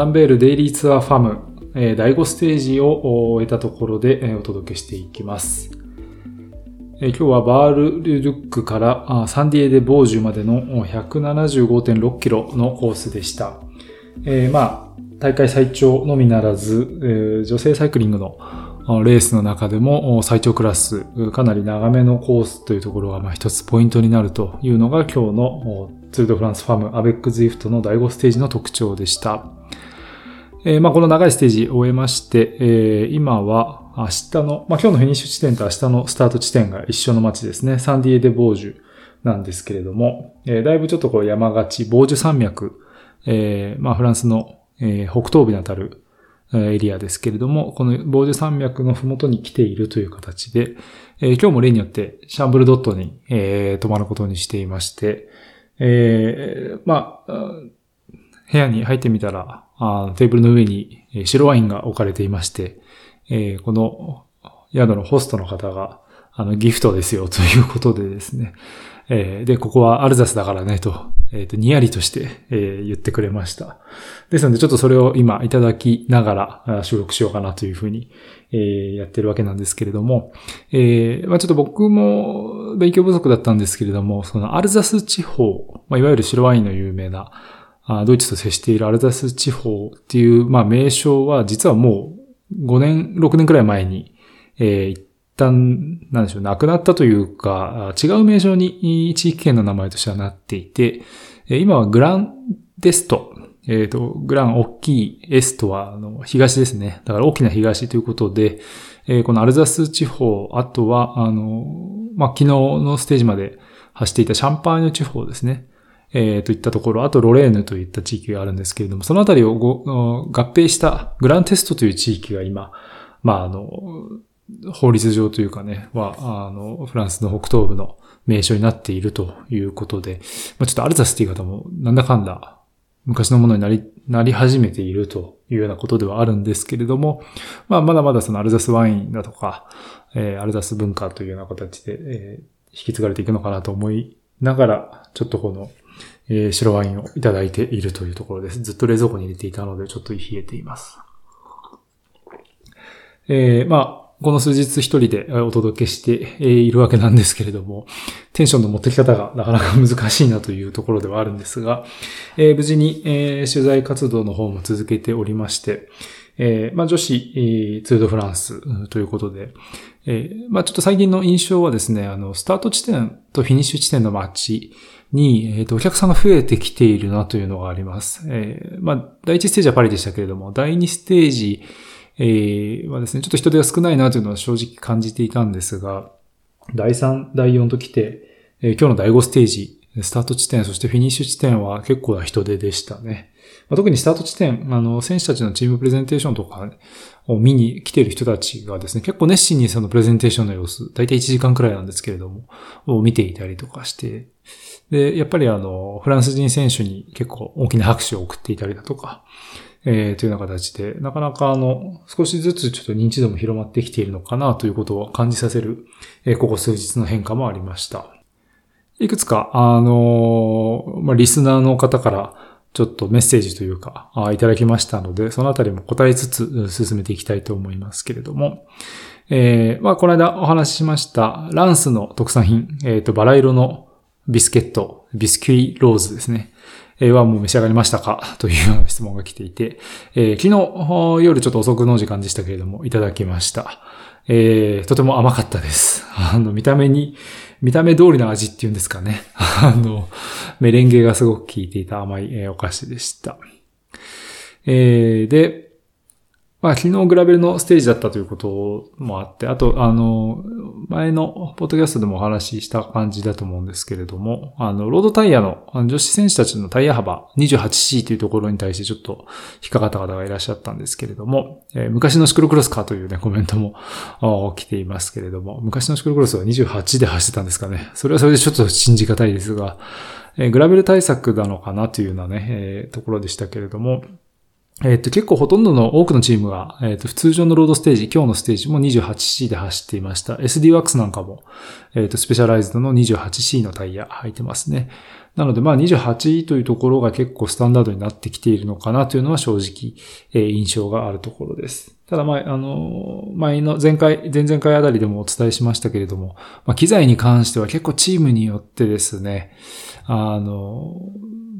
アランベールデイリーツアーファム、えー、第5ステージを終えたところで、えー、お届けしていきます。えー、今日はバールルルックからサンディエデ・ボージュまでの175.6キロのコースでした。えー、まあ、大会最長のみならず、えー、女性サイクリングのレースの中でも最長クラス、かなり長めのコースというところがまあ一つポイントになるというのが今日のツールドフランスファムアベックズイフトの第5ステージの特徴でした。えー、まあこの長いステージを終えまして、えー、今は明日の、まあ今日のフィニッシュ地点と明日のスタート地点が一緒の街ですね。サンディエデ・ボージュなんですけれども、えー、だいぶちょっとこう山がち、ボージュ山脈、え、まあフランスの、え、北東部にあたるエリアですけれども、このボージュ山脈のふもとに来ているという形で、え、今日も例によってシャンブルドットに、えー、泊まることにしていまして、え、まあ、部屋に入ってみたら、あテーブルの上に白ワインが置かれていまして、えー、この宿のホストの方が、あの、ギフトですよということでですね、えー、で、ここはアルザスだからね、と、えっ、ー、と、にやりとして、えー、言ってくれました。ですので、ちょっとそれを今いただきながら収録しようかなというふうに、えー、やってるわけなんですけれども、えー、まあちょっと僕も勉強不足だったんですけれども、そのアルザス地方、まあ、いわゆる白ワインの有名な、ドイツと接しているアルザス地方っていう、まあ名称は実はもう5年、6年くらい前に、えー、旦、なんでしょう、なくなったというか、違う名称に地域圏の名前としてはなっていて、今はグランデスト、えっ、ー、と、グラン大きいエストは、あの、東ですね。だから大きな東ということで、えー、このアルザス地方、あとは、あの、まあ、昨日のステージまで走っていたシャンパーニュ地方ですね。えー、といったところ、あとロレーヌといった地域があるんですけれども、そのあたりを合併したグランテストという地域が今、まあ、あの、法律上というかね、は、あの、フランスの北東部の名所になっているということで、まあ、ちょっとアルザスっていう方もなんだかんだ昔のものになり、なり始めているというようなことではあるんですけれども、まあまだまだそのアルザスワインだとか、えー、アルザス文化というような形で、えー、引き継がれていくのかなと思いながら、ちょっとこの、えー、白ワインをいただいているというところです。ずっと冷蔵庫に入れていたので、ちょっと冷えています。えー、まあ、この数日一人でお届けしているわけなんですけれども、テンションの持ってき方がなかなか難しいなというところではあるんですが、えー、無事に、えー、取材活動の方も続けておりまして、えー、まあ、女子、えー、ツードフランスということで、えー、まあ、ちょっと最近の印象はですね、あの、スタート地点とフィニッシュ地点のマッチに、えっ、ー、と、お客さんが増えてきているなというのがあります。えー、まあ、第一ステージはパリでしたけれども、第二ステージ、えー、はですね、ちょっと人手が少ないなというのは正直感じていたんですが、第3、第4と来て、えー、今日の第5ステージ、スタート地点、そしてフィニッシュ地点は結構な人手でしたね。まあ、特にスタート地点、あの、選手たちのチームプレゼンテーションとかを見に来てる人たちがですね、結構熱心にそのプレゼンテーションの様子、だいたい1時間くらいなんですけれども、を見ていたりとかして、で、やっぱりあの、フランス人選手に結構大きな拍手を送っていたりだとか、えー、というような形で、なかなかあの、少しずつちょっと認知度も広まってきているのかなということを感じさせる、えー、ここ数日の変化もありました。いくつか、あのー、まあ、リスナーの方からちょっとメッセージというか、いただきましたので、そのあたりも答えつつ進めていきたいと思いますけれども、えー、まあ、この間お話ししました、ランスの特産品、えっ、ー、と、バラ色のビスケット、ビスキュイローズですね。えはもう召し上がりましたか？というような質問が来ていて、えー、昨日夜ちょっと遅くの時間でしたけれども、いただきました。えー、とても甘かったです。あの、見た目に、見た目通りの味っていうんですかね。あの、メレンゲがすごく効いていた甘い、お菓子でした。えー、で、まあ昨日グラベルのステージだったということもあって、あと、あの、前のポッドキャストでもお話しした感じだと思うんですけれども、あの、ロードタイヤの女子選手たちのタイヤ幅 28C というところに対してちょっと引っかかった方がいらっしゃったんですけれども、えー、昔のシクロクロスかというね、コメントも来ていますけれども、昔のシクロクロスは28で走ってたんですかね。それはそれでちょっと信じがたいですが、えー、グラベル対策なのかなというようなね、えー、ところでしたけれども、えっ、と、結構ほとんどの多くのチームが、えっ、と、普通常のロードステージ、今日のステージも 28C で走っていました。SD ワックスなんかも、えっ、と、スペシャライズドの 28C のタイヤ履いてますね。なので、まあ28というところが結構スタンダードになってきているのかなというのは正直、えー、印象があるところです。ただ、まあ、あの、前の前回、前々回あたりでもお伝えしましたけれども、まあ、機材に関しては結構チームによってですね、あの、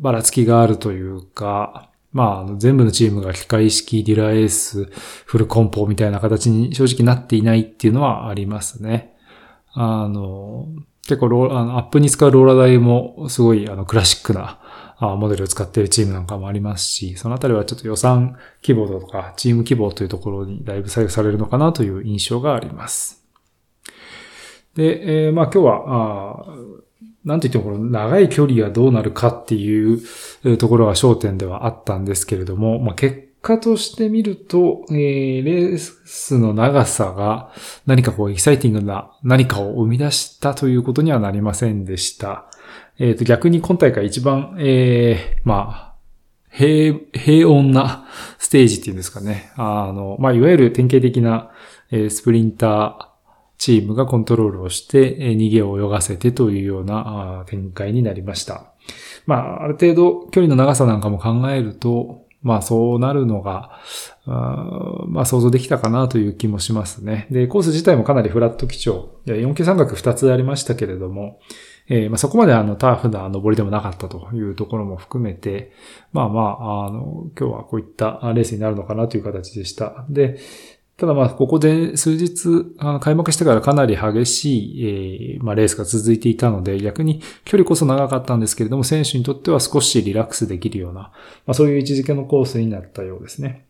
ばらつきがあるというか、まあ、全部のチームが機械式、ディラエース、フルコンポみたいな形に正直なっていないっていうのはありますね。あの、結構ローあのアップに使うローラー台もすごいあのクラシックなモデルを使っているチームなんかもありますし、そのあたりはちょっと予算規模とかチーム規模というところにだいぶ左右されるのかなという印象があります。で、えー、まあ今日は、なんといってもこの長い距離がどうなるかっていうところが焦点ではあったんですけれども、まあ結果として見ると、えー、レースの長さが何かこうエキサイティングな何かを生み出したということにはなりませんでした。えっ、ー、と逆に今大会一番、えー、まあ、平、平穏な ステージっていうんですかね。あの、まあ、いわゆる典型的な、えー、スプリンターチームがコントロールをして、逃げを泳がせてというような展開になりました。まあ、ある程度距離の長さなんかも考えると、まあそうなるのが、まあ想像できたかなという気もしますね。で、コース自体もかなりフラット基調。4級三角2つありましたけれども、えー、まあ、そこまであのターフな登りでもなかったというところも含めて、まあまあ、あの、今日はこういったレースになるのかなという形でした。で、ただまあ、ここで数日、開幕してからかなり激しい、えー、まあ、レースが続いていたので、逆に距離こそ長かったんですけれども、選手にとっては少しリラックスできるような、まあ、そういう位置づけのコースになったようですね。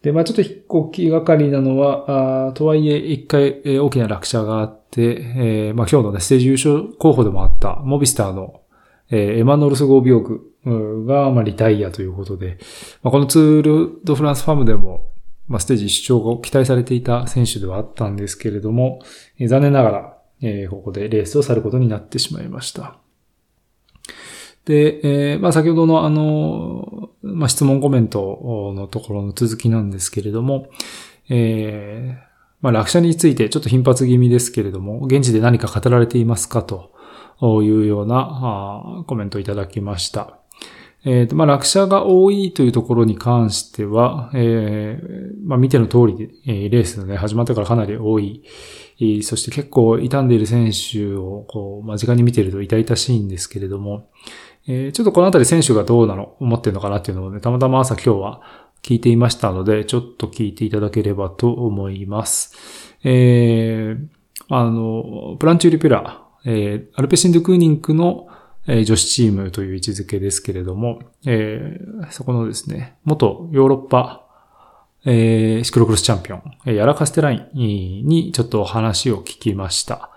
で、まあちょっと一個気がかりなのは、あとはいえ一回、大きな落車があって、えー、まあ今日のね、ステージ優勝候補でもあったモビスターの、えー、エマノルスゴービオグが、まあリタイアということで、まあこのツールドフランスファームでも、まあ、ステージ出張が期待されていた選手ではあったんですけれども、え、残念ながら、え、ここでレースを去ることになってしまいました。で、え、まあ、先ほどのあの、まあ、質問コメントのところの続きなんですけれども、えー、まあ、落車についてちょっと頻発気味ですけれども、現地で何か語られていますかというようなコメントをいただきました。えっ、ー、と、まあ、落車が多いというところに関しては、えー、まあ、見ての通り、えー、レースのね、始まってからかなり多い。そして結構傷んでいる選手を、こう、間近に見てると痛々しいんですけれども、えー、ちょっとこのあたり選手がどうなの、思ってるのかなっていうのをね、たまたま朝今日は聞いていましたので、ちょっと聞いていただければと思います。えー、あの、プランチューリピュラ、えー、アルペシンドクーニンクのえ女子チームという位置づけですけれども、えー、そこのですね、元ヨーロッパ、えー、シクロクロスチャンピオン、えヤラカステラインにちょっと話を聞きました。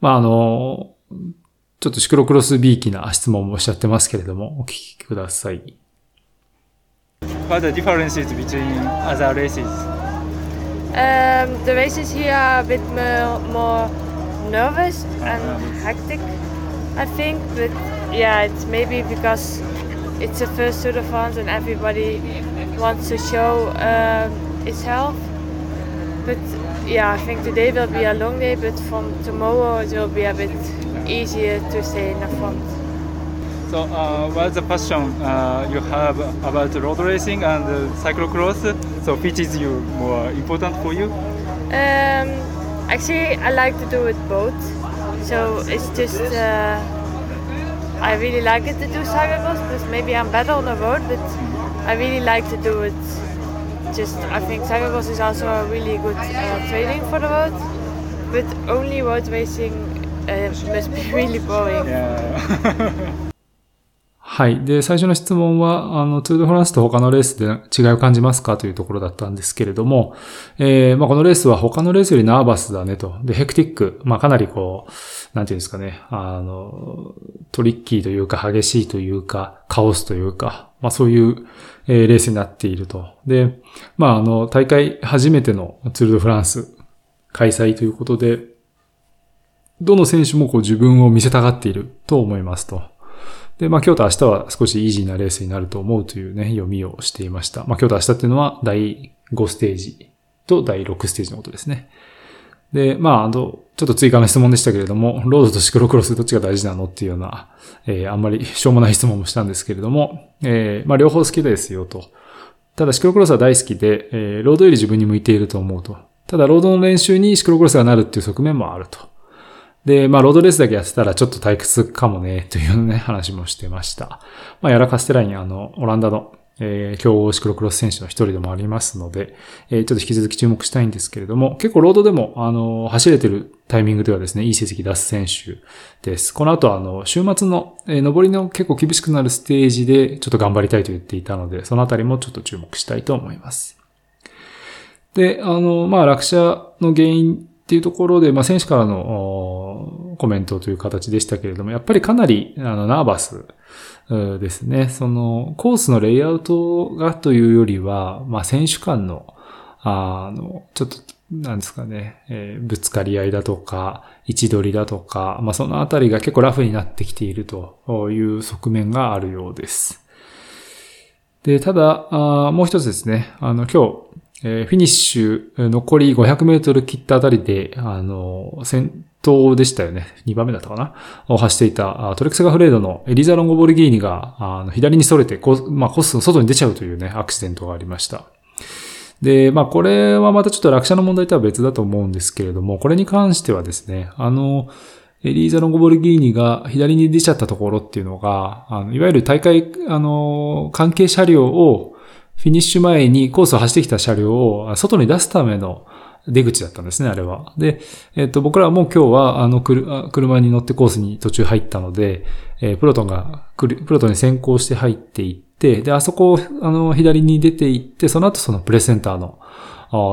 まあ、あの、ちょっとシクロクロス B 気な質問もおっしゃってますけれども、お聞きください。What are the differences between other races? Um, the races here are a bit more, more nervous and hectic. I think, that yeah, it's maybe because it's the first Tour de France and everybody wants to show um, itself. But yeah, I think today will be a long day, but from tomorrow it will be a bit easier to stay in the front. So, uh, what's the passion uh, you have about road racing and uh, cyclocross? So, which is you more important for you? Um, actually, I like to do it both. So it's just uh, I really like it to do cyclocross because maybe I'm better on the road, but I really like to do it. Just I think cyclocross is also a really good uh, training for the road, but only road racing uh, must be really boring. Yeah. はい。で、最初の質問は、あの、ツールフランスと他のレースで違いを感じますかというところだったんですけれども、えー、まあ、このレースは他のレースよりナーバスだねと。で、ヘクティック。まあ、かなりこう、なんていうんですかね、あの、トリッキーというか、激しいというか、カオスというか、まあ、そういう、えー、レースになっていると。で、まあ、あの、大会初めてのツールドフランス開催ということで、どの選手もこう自分を見せたがっていると思いますと。で、まあ今日と明日は少しイージーなレースになると思うというね、読みをしていました。まあ今日と明日っていうのは第5ステージと第6ステージのことですね。で、まああの、ちょっと追加の質問でしたけれども、ロードとシクロクロスどっちが大事なのっていうような、えー、あんまりしょうもない質問もしたんですけれども、えー、まあ両方好きですよと。ただシクロクロスは大好きで、えー、ロードより自分に向いていると思うと。ただロードの練習にシクロクロスがなるっていう側面もあると。で、まあロードレースだけやってたらちょっと退屈かもね、というね、話もしてました。まあヤラカステライン、あの、オランダのえー、強豪シクロクロス選手の一人でもありますので、えー、ちょっと引き続き注目したいんですけれども、結構ロードでも、あの、走れてるタイミングではですね、いい成績出す選手です。この後、あの、週末の、えー、上りの結構厳しくなるステージで、ちょっと頑張りたいと言っていたので、そのあたりもちょっと注目したいと思います。で、あの、まあ、落車の原因っていうところで、まあ、選手からのコメントという形でしたけれども、やっぱりかなり、あの、ナーバスですね。その、コースのレイアウトがというよりは、まあ、選手間の、あの、ちょっと、なんですかね、えー、ぶつかり合いだとか、位置取りだとか、まあ、そのあたりが結構ラフになってきているという側面があるようです。で、ただ、あもう一つですね、あの、今日、えー、フィニッシュ、残り500メートル切ったあたりで、あの、先頭でしたよね。2番目だったかな？を走っていたトレクセガフレードのエリザ・ロンゴボルギーニが、あの左に逸れてコ、まあ、コスの外に出ちゃうというね、アクシデントがありました。で、まあ、これはまたちょっと落車の問題とは別だと思うんですけれども、これに関してはですね、あの、エリーザ・ロンゴボルギーニが左に出ちゃったところっていうのが、あのいわゆる大会、あの、関係車両をフィニッシュ前にコースを走ってきた車両を外に出すための出口だったんですね、あれは。で、えっ、と、僕らはもう今日は、あの、車に乗ってコースに途中入ったので、えー、プロトンが、プロトンに先行して入っていって、で、あそこを、あの、左に出ていって、その後そのプレセンターの、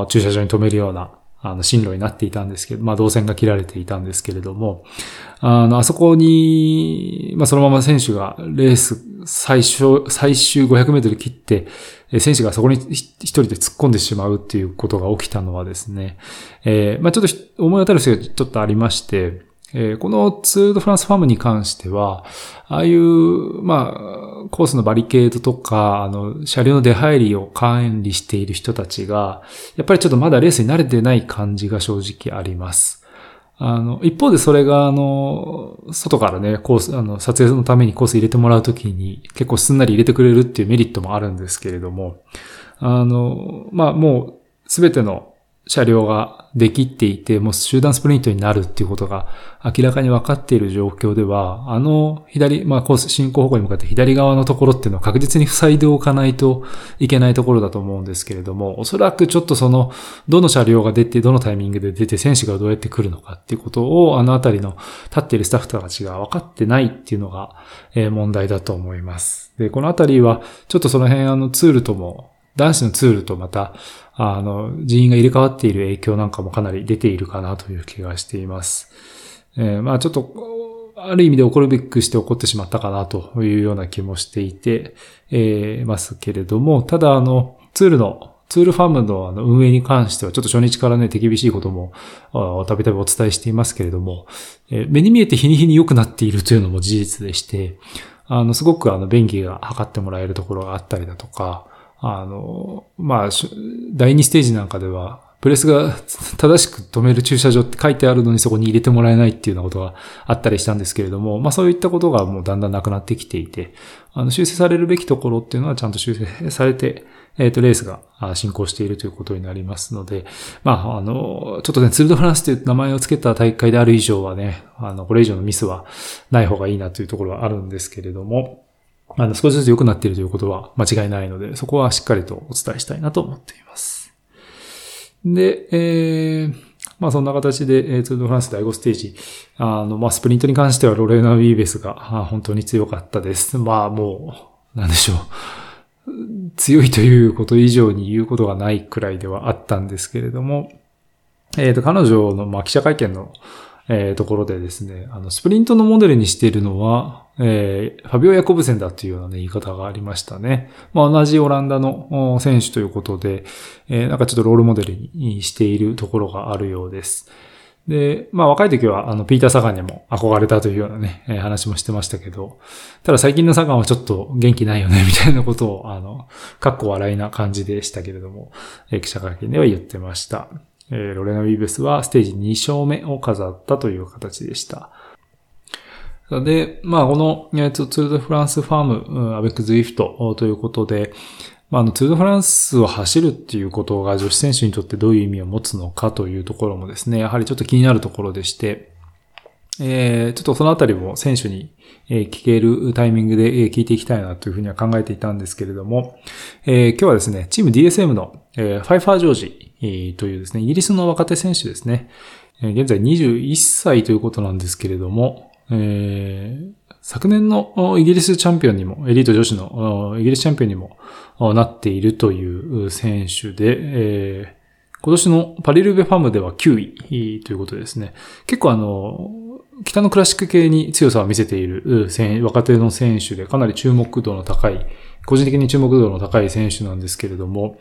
駐車場に止めるような、あの、進路になっていたんですけど、まあ、動線が切られていたんですけれども、あの、あそこに、まあ、そのまま選手がレース最初、最終500メートル切って、選手がそこに一人で突っ込んでしまうっていうことが起きたのはですね、えー、まあ、ちょっと思い当たる人がちょっとありまして、えー、このツールドフランスファームに関しては、ああいう、まあ、コースのバリケードとか、あの、車両の出入りを管理している人たちが、やっぱりちょっとまだレースに慣れてない感じが正直あります。あの、一方でそれが、あの、外からね、コース、あの、撮影のためにコース入れてもらうときに結構すんなり入れてくれるっていうメリットもあるんですけれども、あの、まあ、もう、すべての車両ができていて、もう集団スプリントになるっていうことが明らかに分かっている状況では、あの左、まあコース、進行方向に向かって左側のところっていうのは確実に塞いでおかないといけないところだと思うんですけれども、おそらくちょっとその、どの車両が出て、どのタイミングで出て、選手がどうやって来るのかっていうことを、あのあたりの立っているスタッフたちが分かってないっていうのが、え問題だと思います。で、このあたりは、ちょっとその辺あのツールとも男子のツールとまた、あの、人員が入れ替わっている影響なんかもかなり出ているかなという気がしています。えー、まあちょっと、ある意味で起こるべくして起こってしまったかなというような気もしていて、えー、ますけれども、ただあの、ツールのツールファームの運営に関しては、ちょっと初日からね、手厳しいことも、たびたびお伝えしていますけれども、え、目に見えて日に日に良くなっているというのも事実でして、あの、すごくあの、便宜が測ってもらえるところがあったりだとか、あの、まあ、第2ステージなんかでは、プレスが 正しく止める駐車場って書いてあるのにそこに入れてもらえないっていうようなことがあったりしたんですけれども、まあそういったことがもうだんだんなくなってきていて、あの修正されるべきところっていうのはちゃんと修正されて、えっ、と、レースが進行しているということになりますので、まあ、あの、ちょっとね、ツールドフランスという名前を付けた大会である以上はね、あの、これ以上のミスはない方がいいなというところはあるんですけれども、あの、少しずつ良くなっているということは間違いないので、そこはしっかりとお伝えしたいなと思っています。で、えー、まあそんな形で、えー、ツールドフランス第5ステージ、あの、まあスプリントに関してはロレーナ・ウィーベスが本当に強かったです。まあもう、なんでしょう。強いということ以上に言うことがないくらいではあったんですけれども、えっ、ー、と、彼女の、まあ、記者会見の、えー、ところでですね、あの、スプリントのモデルにしているのは、えー、ファビオ・ヤコブセンだというような、ね、言い方がありましたね。まあ、同じオランダの選手ということで、えー、なんかちょっとロールモデルにしているところがあるようです。で、まあ若い時は、あの、ピーター・サガンにも憧れたというようなね、えー、話もしてましたけど、ただ最近のサガンはちょっと元気ないよね、みたいなことを、あの、かっこ笑いな感じでしたけれども、えー、記者会見では言ってました。えー、ロレナ・ウィーベスはステージ2勝目を飾ったという形でした。で、まあ、この、えっと、ツールドフランスファーム、アベックズイフトということで、まあ、あの、ツールドフランスを走るっていうことが女子選手にとってどういう意味を持つのかというところもですね、やはりちょっと気になるところでして、えー、ちょっとそのあたりも選手に聞けるタイミングで聞いていきたいなというふうには考えていたんですけれども、えー、今日はですね、チーム DSM の、え、ファイファージョージというですね、イギリスの若手選手ですね、現在21歳ということなんですけれども、えー、昨年のイギリスチャンピオンにも、エリート女子のイギリスチャンピオンにもなっているという選手で、えー、今年のパリルベファムでは9位ということですね。結構あの、北のクラシック系に強さを見せている若手の選手でかなり注目度の高い、個人的に注目度の高い選手なんですけれども、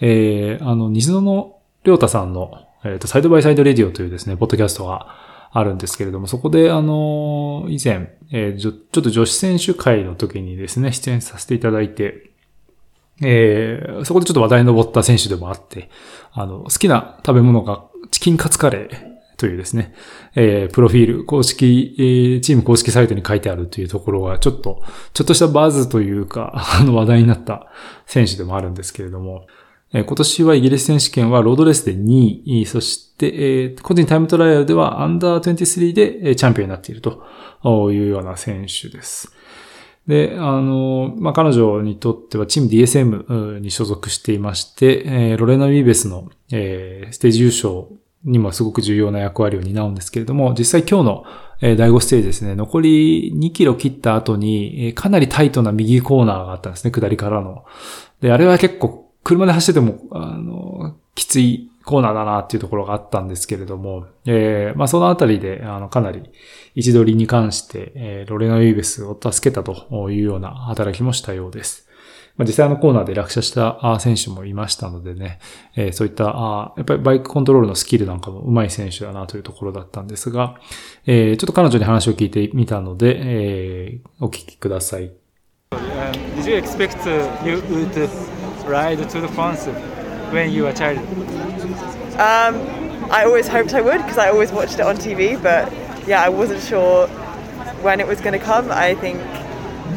えー、あの、西野の良太さんの、えっ、ー、と、サイドバイサイドレディオというですね、ポッドキャストがあるんですけれども、そこであの、以前、えー、ちょっと女子選手会の時にですね、出演させていただいて、えー、そこでちょっと話題に上った選手でもあって、あの、好きな食べ物がチキンカツカレーというですね、えー、プロフィール、公式、えー、チーム公式サイトに書いてあるというところが、ちょっと、ちょっとしたバズというか、あの話題になった選手でもあるんですけれども、えー、今年はイギリス選手権はロードレースで2位、そして、えー、個人タイムトライアルではアンダー23でチャンピオンになっているというような選手です。で、あの、まあ、彼女にとってはチーム DSM に所属していまして、えー、ロレナ・ウィーベスの、えー、ステージ優勝にもすごく重要な役割を担うんですけれども、実際今日の第5ステージですね、残り2キロ切った後に、かなりタイトな右コーナーがあったんですね、下りからの。で、あれは結構車で走ってても、あの、きついコーナーだなっていうところがあったんですけれども、えー、まあそのあたりで、あの、かなり位置取りに関して、えー、ロレナ・ウィーベスを助けたというような働きもしたようです。まあ、実際のコーナーで落車した選手もいましたのでね、えー、そういったあ、やっぱりバイクコントロールのスキルなんかも上手い選手だなというところだったんですが、えー、ちょっと彼女に話を聞いてみたので、えー、お聞きください。Um, did you expect you would ride to the France when you were a child? Um, I always hoped I would because I always watched it on TV, but yeah, I wasn't sure when it was going to come. I think,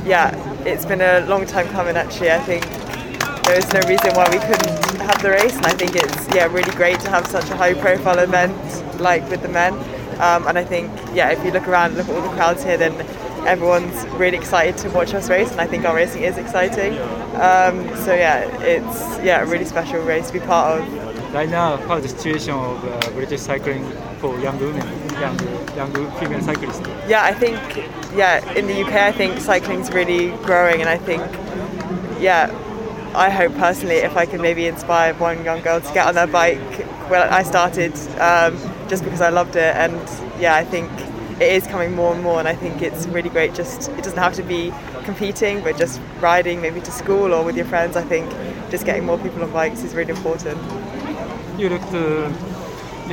yeah, it's been a long time coming actually. I think there's no reason why we couldn't have the race, and I think it's yeah really great to have such a high profile event like with the men. Um, and I think yeah, if you look around, and look at all the crowds here, then everyone's really excited to watch us race, and I think our racing is exciting. Um, so yeah, it's yeah a really special race to be part of. Right now, how's the situation of uh, British cycling for young women, young young female cyclists? Yeah, I think yeah in the UK, I think cycling's really growing, and I think yeah. I hope personally if I can maybe inspire one young girl to get on their bike. Well, I started um, just because I loved it, and yeah, I think it is coming more and more, and I think it's really great. Just it doesn't have to be competing, but just riding maybe to school or with your friends. I think just getting more people on bikes is really important. You looked uh,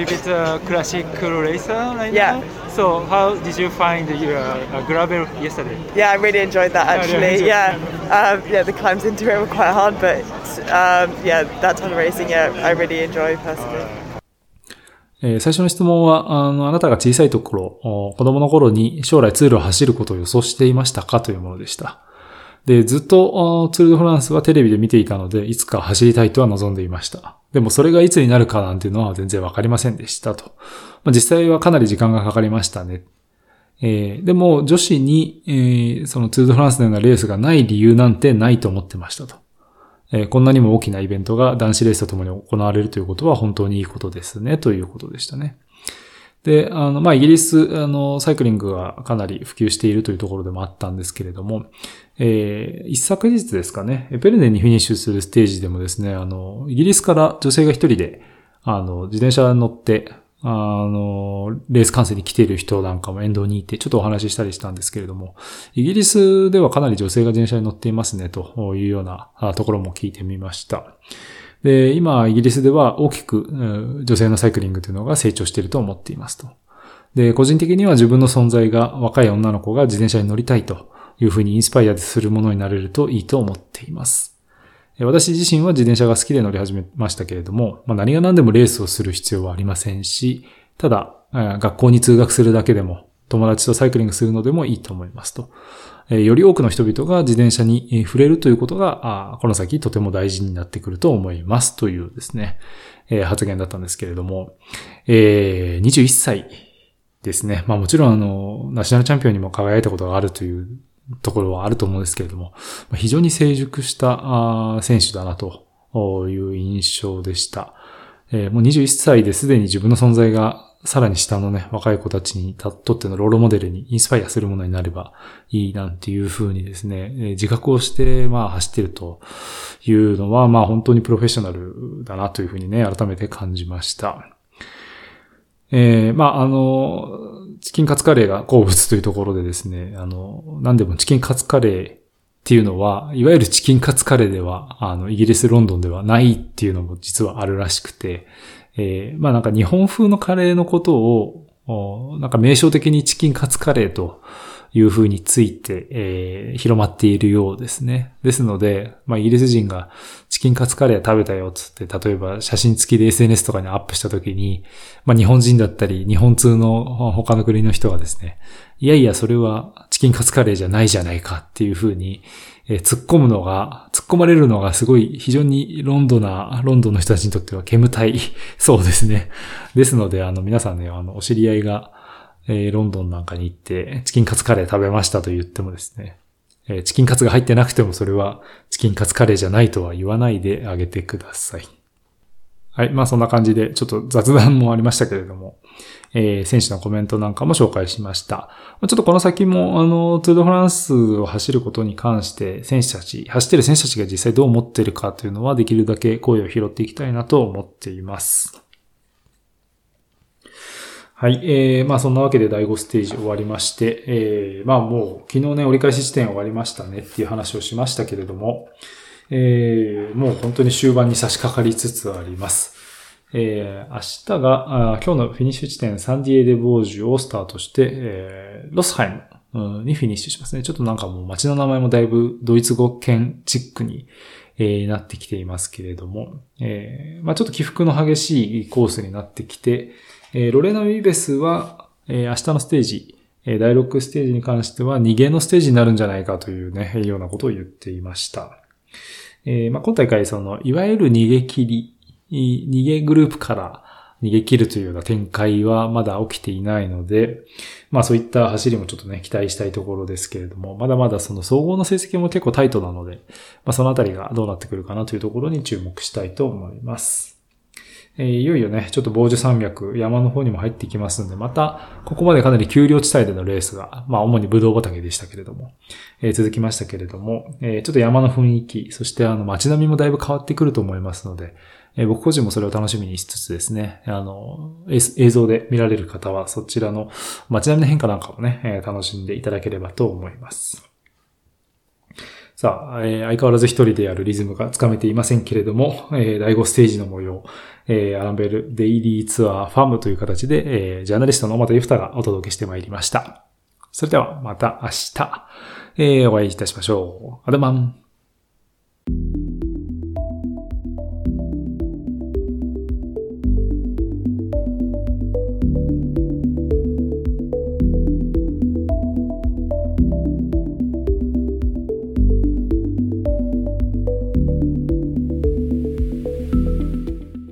little bit uh, classic racer right yeah. now. So how did you find your uh, gravel yesterday? Yeah, I really enjoyed that actually. Yeah, um, yeah, the climbs into it were quite hard, but um, yeah, that ton of racing, yeah, I really enjoy personally. えー、最初の質問は、あの、あなたが小さいところ、子供の頃に将来ツールを走ることを予想していましたかというものでした。で、ずっとツールドフランスはテレビで見ていたので、いつか走りたいとは望んでいました。でもそれがいつになるかなんていうのは全然わかりませんでしたと。まあ、実際はかなり時間がかかりましたね。えー、でも女子に、えー、そのツードフランスのようなレースがない理由なんてないと思ってましたと。えー、こんなにも大きなイベントが男子レースとともに行われるということは本当にいいことですね、ということでしたね。で、あの、まあ、イギリス、あの、サイクリングがかなり普及しているというところでもあったんですけれども、えー、一昨日ですかね、ペルネにフィニッシュするステージでもですね、あの、イギリスから女性が一人で、あの、自転車に乗って、あの、レース観戦に来ている人なんかも沿道にいて、ちょっとお話ししたりしたんですけれども、イギリスではかなり女性が自転車に乗っていますね、というようなところも聞いてみました。で、今、イギリスでは大きく女性のサイクリングというのが成長していると思っていますと。で、個人的には自分の存在が若い女の子が自転車に乗りたいというふうにインスパイアするものになれるといいと思っています。私自身は自転車が好きで乗り始めましたけれども、まあ、何が何でもレースをする必要はありませんし、ただ、学校に通学するだけでも、友達とサイクリングするのでもいいと思いますと。より多くの人々が自転車に触れるということが、この先とても大事になってくると思いますというですね、発言だったんですけれども、21歳ですね。まあもちろんあの、ナショナルチャンピオンにも輝いたことがあるというところはあると思うんですけれども、非常に成熟した選手だなという印象でした。もう21歳ですでに自分の存在がさらに下のね、若い子たちにとってのロールモデルにインスパイアするものになればいいなんていうふうにですね、自覚をして、まあ走ってるというのは、まあ本当にプロフェッショナルだなというふうにね、改めて感じました。えー、まああの、チキンカツカレーが好物というところでですね、あの、何でもチキンカツカレーっていうのは、いわゆるチキンカツカレーでは、あの、イギリス・ロンドンではないっていうのも実はあるらしくて、えー、まあなんか日本風のカレーのことを、なんか名称的にチキンカツカレーという風について、えー、広まっているようですね。ですので、まあイギリス人がチキンカツカレー食べたよつって、例えば写真付きで SNS とかにアップした時に、まあ日本人だったり、日本通の他の国の人がですね、いやいやそれはチキンカツカレーじゃないじゃないかっていう風に、えー、突っ込むのが、突っ込まれるのがすごい非常にロンドな、ロンドンの人たちにとっては煙たい そうですね。ですので、あの皆さんね、あの、お知り合いが、えー、ロンドンなんかに行って、チキンカツカレー食べましたと言ってもですね、えー、チキンカツが入ってなくてもそれはチキンカツカレーじゃないとは言わないであげてください。はい。まあそんな感じで、ちょっと雑談もありましたけれども、えー、選手のコメントなんかも紹介しました。ちょっとこの先も、あの、トゥードフランスを走ることに関して、選手たち、走ってる選手たちが実際どう思ってるかというのは、できるだけ声を拾っていきたいなと思っています。はい。えー、まあそんなわけで第5ステージ終わりまして、えー、まあもう昨日ね、折り返し地点終わりましたねっていう話をしましたけれども、えー、もう本当に終盤に差し掛かりつつあります。えー、明日があ、今日のフィニッシュ地点サンディエデ・ボージュをスタートして、えー、ロスハイムにフィニッシュしますね。ちょっとなんかもう街の名前もだいぶドイツ語圏チックに、えー、なってきていますけれども、えー、まあちょっと起伏の激しいコースになってきて、えー、ロレナ・ウィベスは、えー、明日のステージ、第6ステージに関しては逃げのステージになるんじゃないかというね、ようなことを言っていました。えーまあ、今大会その、いわゆる逃げ切り逃げグループから逃げ切るというような展開はまだ起きていないので、まあそういった走りもちょっとね、期待したいところですけれども、まだまだその総合の成績も結構タイトなので、まあそのあたりがどうなってくるかなというところに注目したいと思います。えー、いよいよね、ちょっと防除山脈、山の方にも入っていきますので、また、ここまでかなり丘陵地帯でのレースが、まあ主にブドウ畑でしたけれども、えー、続きましたけれども、えー、ちょっと山の雰囲気、そしてあの街並みもだいぶ変わってくると思いますので、え僕個人もそれを楽しみにしつつですね、あの、映像で見られる方はそちらの街並みの変化なんかもね、え楽しんでいただければと思います。さあ、えー、相変わらず一人でやるリズムがつかめていませんけれども、えー、第5ステージの模様、えー、アランベルデイリーツアーファームという形で、えー、ジャーナリストの小又ゆふたがお届けしてまいりました。それではまた明日、えー、お会いいたしましょう。アドマン。